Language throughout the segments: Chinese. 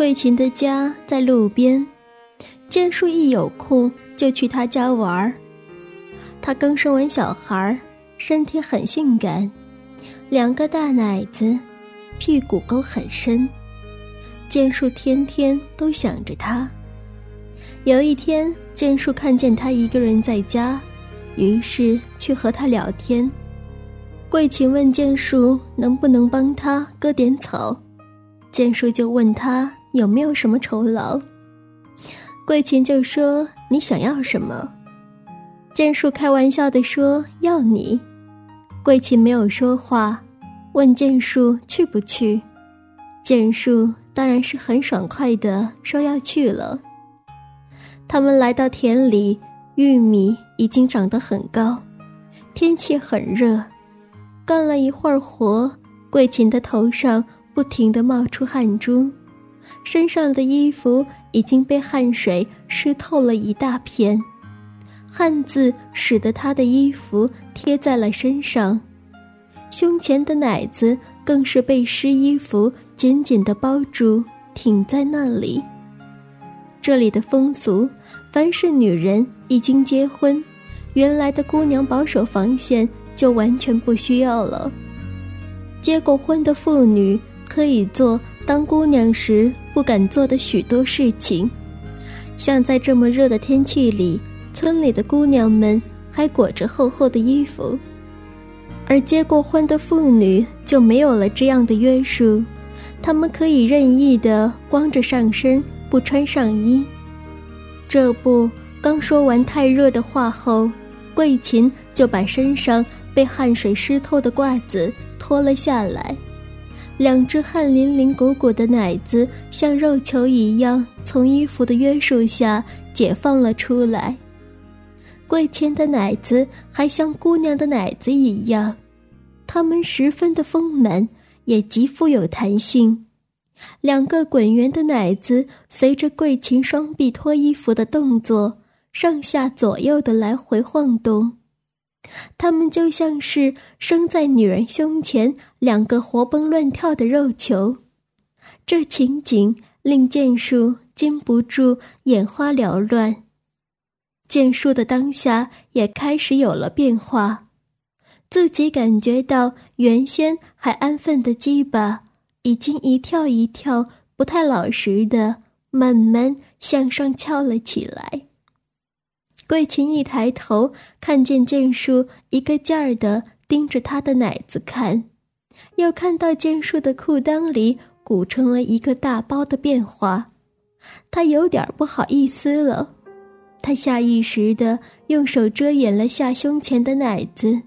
桂琴的家在路边，建树一有空就去他家玩儿。他刚生完小孩，身体很性感，两个大奶子，屁股沟很深。建树天天都想着他。有一天，建树看见他一个人在家，于是去和他聊天。桂琴问建树能不能帮他割点草，建树就问他。有没有什么酬劳？桂琴就说：“你想要什么？”剑树开玩笑的说：“要你。”桂琴没有说话，问剑树去不去。剑树当然是很爽快的说要去了。他们来到田里，玉米已经长得很高，天气很热，干了一会儿活，桂琴的头上不停的冒出汗珠。身上的衣服已经被汗水湿透了一大片，汗渍使得他的衣服贴在了身上，胸前的奶子更是被湿衣服紧紧地包住，挺在那里。这里的风俗，凡是女人已经结婚，原来的姑娘保守防线就完全不需要了。结过婚的妇女可以做。当姑娘时不敢做的许多事情，像在这么热的天气里，村里的姑娘们还裹着厚厚的衣服，而结过婚的妇女就没有了这样的约束，她们可以任意的光着上身，不穿上衣。这不，刚说完太热的话后，桂琴就把身上被汗水湿透的褂子脱了下来。两只汗淋淋鼓鼓的奶子像肉球一样从衣服的约束下解放了出来。桂琴的奶子还像姑娘的奶子一样，它们十分的丰满，也极富有弹性。两个滚圆的奶子随着桂琴双臂脱衣服的动作，上下左右的来回晃动。他们就像是生在女人胸前两个活蹦乱跳的肉球，这情景令剑术禁不住眼花缭乱。剑术的当下也开始有了变化，自己感觉到原先还安分的鸡巴已经一跳一跳，不太老实的慢慢向上翘了起来。桂琴一抬头，看见剑树一个劲儿的盯着他的奶子看，又看到剑树的裤裆里鼓成了一个大包的变化，他有点不好意思了。他下意识的用手遮掩了下胸前的奶子，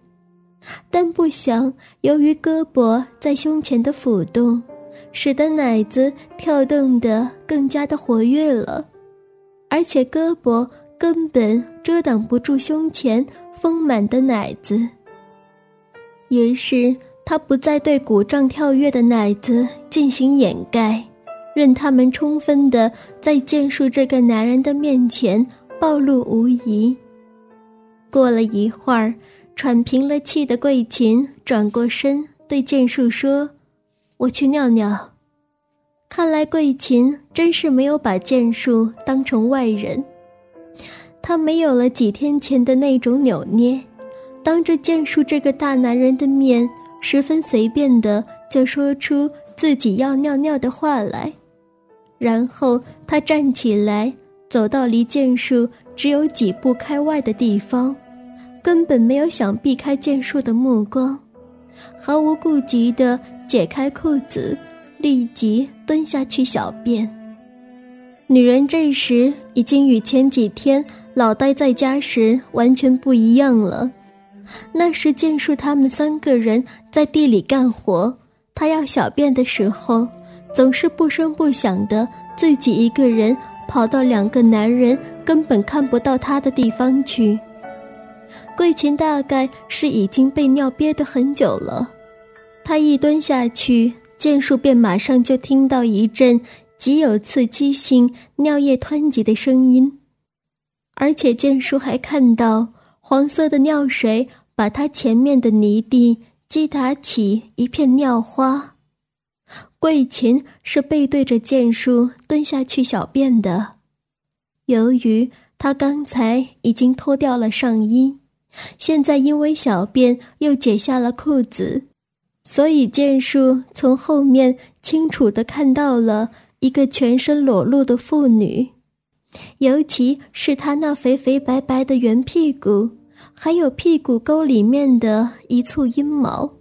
但不想由于胳膊在胸前的抚动，使得奶子跳动的更加的活跃了，而且胳膊。根本遮挡不住胸前丰满的奶子。于是他不再对鼓胀跳跃的奶子进行掩盖，任他们充分的在剑术这个男人的面前暴露无遗。过了一会儿，喘平了气的桂琴转过身对剑术说：“我去尿尿。”看来桂琴真是没有把剑术当成外人。他没有了几天前的那种扭捏，当着剑术这个大男人的面，十分随便的就说出自己要尿尿的话来。然后他站起来，走到离剑术只有几步开外的地方，根本没有想避开剑术的目光，毫无顾忌的解开裤子，立即蹲下去小便。女人这时已经与前几天。老呆在家时完全不一样了。那时剑术他们三个人在地里干活，他要小便的时候，总是不声不响的自己一个人跑到两个男人根本看不到他的地方去。桂琴大概是已经被尿憋得很久了，他一蹲下去，剑术便马上就听到一阵极有刺激性尿液湍急的声音。而且剑叔还看到黄色的尿水把他前面的泥地击打起一片尿花，桂琴是背对着剑叔蹲下去小便的。由于她刚才已经脱掉了上衣，现在因为小便又解下了裤子，所以剑叔从后面清楚的看到了一个全身裸露的妇女，尤其是他那肥肥白白的圆屁股，还有屁股沟里面的一簇阴毛，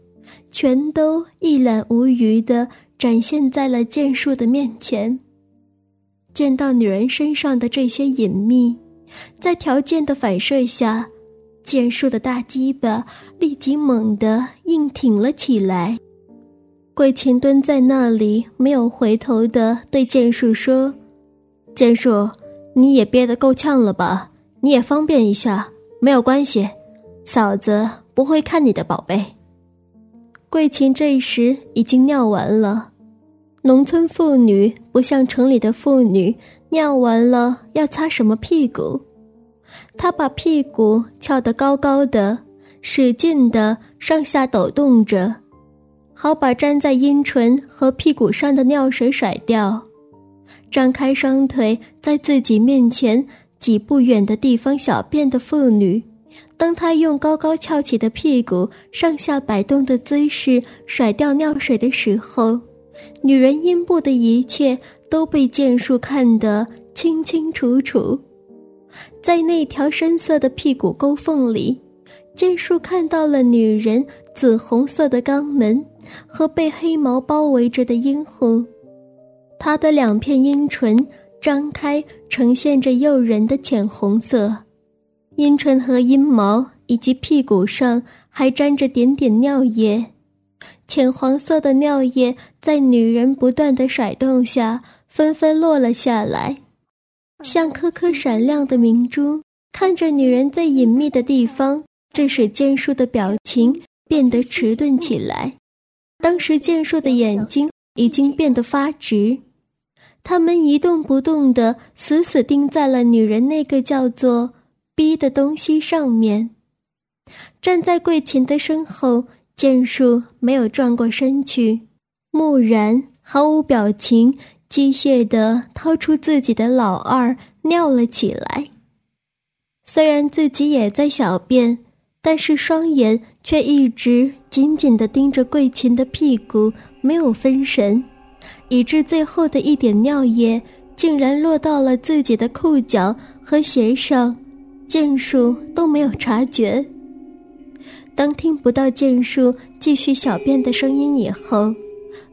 全都一览无余的展现在了剑树的面前。见到女人身上的这些隐秘，在条件的反射下，剑树的大鸡巴立即猛地硬挺了起来。桂琴蹲在那里，没有回头的对剑树说：“剑树，你也憋得够呛了吧？你也方便一下，没有关系，嫂子不会看你的宝贝。”桂琴这时已经尿完了。农村妇女不像城里的妇女，尿完了要擦什么屁股？她把屁股翘得高高的，使劲的上下抖动着，好把粘在阴唇和屁股上的尿水甩掉。张开双腿，在自己面前几步远的地方小便的妇女，当她用高高翘起的屁股上下摆动的姿势甩掉尿水的时候。女人阴部的一切都被剑术看得清清楚楚，在那条深色的屁股沟缝里，剑术看到了女人紫红色的肛门和被黑毛包围着的阴户，他的两片阴唇张开，呈现着诱人的浅红色，阴唇和阴毛以及屁股上还沾着点点尿液。浅黄色的尿液在女人不断的甩动下，纷纷落了下来，像颗颗闪亮的明珠。看着女人最隐秘的地方，这使剑树的表情变得迟钝起来。当时剑树的眼睛已经变得发直，他们一动不动地死死盯在了女人那个叫做“逼”的东西上面。站在桂琴的身后。剑术没有转过身去，木然毫无表情，机械地掏出自己的老二尿了起来。虽然自己也在小便，但是双眼却一直紧紧地盯着桂琴的屁股，没有分神，以致最后的一点尿液竟然落到了自己的裤脚和鞋上，剑树都没有察觉。当听不到剑树继续小便的声音以后，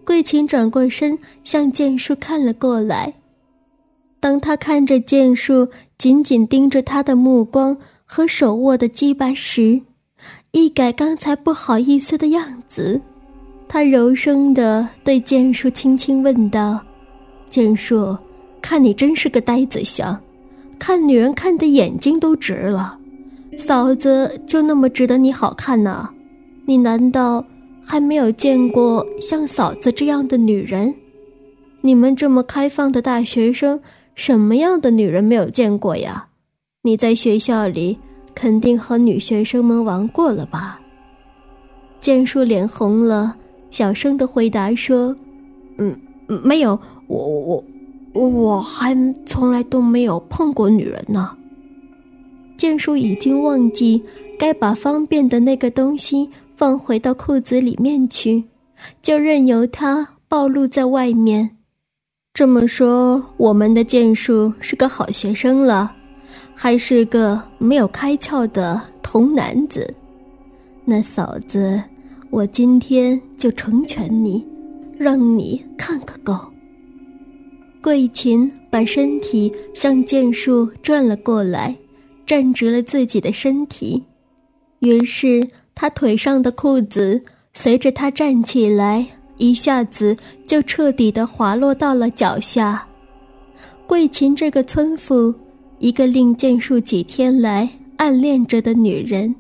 桂琴转过身向剑树看了过来。当他看着剑树紧紧盯着他的目光和手握的鸡巴时，一改刚才不好意思的样子，他柔声地对剑树轻轻问道：“剑树，看你真是个呆子相，看女人看的眼睛都直了。”嫂子就那么值得你好看呢？你难道还没有见过像嫂子这样的女人？你们这么开放的大学生，什么样的女人没有见过呀？你在学校里肯定和女学生们玩过了吧？剑树脸红了，小声的回答说：“嗯，没有，我我我我还从来都没有碰过女人呢。”剑叔已经忘记该把方便的那个东西放回到裤子里面去，就任由它暴露在外面。这么说，我们的剑叔是个好学生了，还是个没有开窍的童男子？那嫂子，我今天就成全你，让你看个够。桂琴把身体向剑树转了过来。站直了自己的身体，于是他腿上的裤子随着他站起来，一下子就彻底的滑落到了脚下。桂琴这个村妇，一个令剑树几天来暗恋着的女人，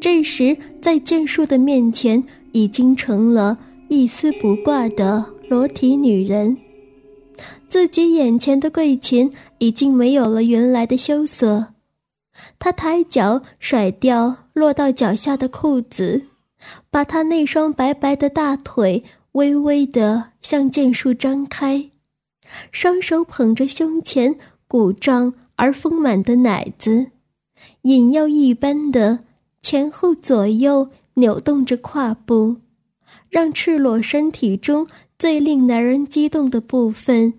这时在剑树的面前，已经成了一丝不挂的裸体女人。自己眼前的桂琴已经没有了原来的羞涩。她抬脚甩掉落到脚下的裤子，把她那双白白的大腿微微的向剑树张开，双手捧着胸前鼓胀而丰满的奶子，引诱一般的前后左右扭动着胯部，让赤裸身体中最令男人激动的部分，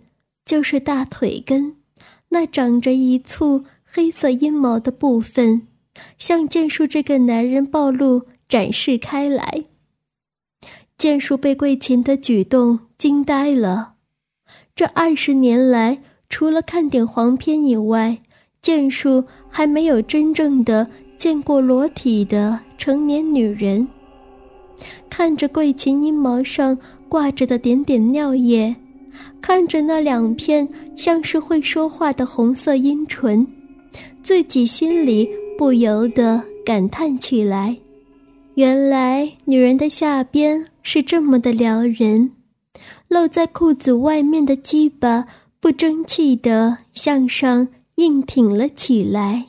就是大腿根那长着一簇黑色阴毛的部分，向剑术这个男人暴露展示开来。剑术被桂琴的举动惊呆了。这二十年来，除了看点黄片以外，剑术还没有真正的见过裸体的成年女人。看着桂琴阴毛上挂着的点点尿液，看着那两片像是会说话的红色阴唇，自己心里不由得感叹起来：原来女人的下边。是这么的撩人，露在裤子外面的鸡巴不争气的向上硬挺了起来。